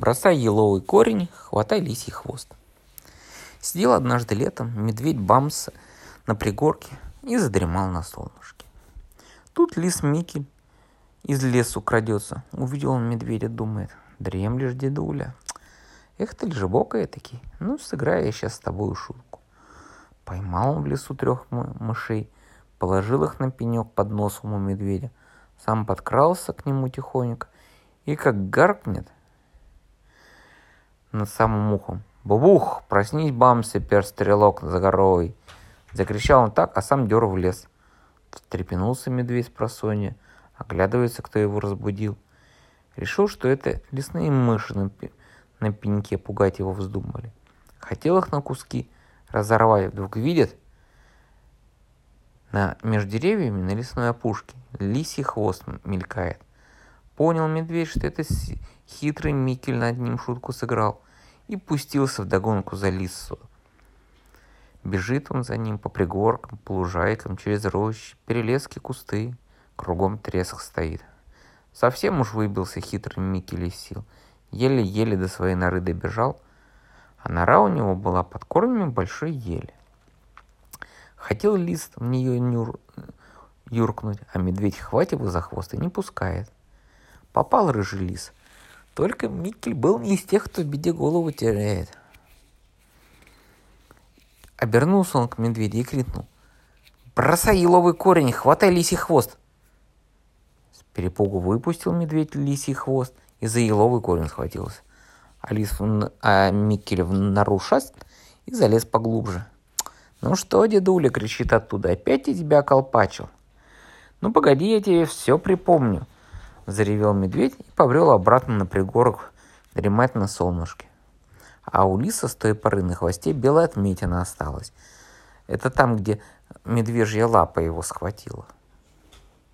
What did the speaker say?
Бросай еловый корень, хватай лисий хвост. Сидел однажды летом медведь Бамс на пригорке и задремал на солнышке. Тут лис Микель из лесу крадется. Увидел он медведя, думает, дремлешь, дедуля. Эх ты лежебокая таки, ну сыграю я сейчас с тобой шутку. Поймал он в лесу трех мышей, положил их на пенек под носом у медведя, сам подкрался к нему тихонько и как гаркнет – над самым ухом. «Бубух! Проснись, бамси, перстрелок за горой!» Закричал он так, а сам дер в лес. Встрепенулся медведь с просонья, оглядывается, кто его разбудил. Решил, что это лесные мыши на, на пеньке пугать его вздумали. Хотел их на куски разорвать, вдруг видит, на, между деревьями на лесной опушке лисий хвост мелькает. Понял медведь, что это Хитрый Микель над ним шутку сыграл и пустился в догонку за лису. Бежит он за ним по пригоркам, по лужайкам, через рощи, перелески, кусты. Кругом треск стоит. Совсем уж выбился хитрый Микель из сил. Еле-еле до своей норы добежал, а нора у него была под корнями большой ели. Хотел лист в нее нюр... юркнуть, а медведь хватит его за хвост и не пускает. Попал рыжий лис – только Микель был не из тех, кто в беде голову теряет. Обернулся он к медведю и крикнул. «Бросай еловый корень, хватай лисий хвост!» С перепугу выпустил медведь лисий хвост и за еловый корень схватился. А, лис, а Микель в нору и залез поглубже. «Ну что, дедуля?» — кричит оттуда. «Опять я тебя колпачил?» «Ну погоди, я тебе все припомню заревел медведь и побрел обратно на пригорок дремать на солнышке. А у лиса с той поры на хвосте белая отметина осталась. Это там, где медвежья лапа его схватила.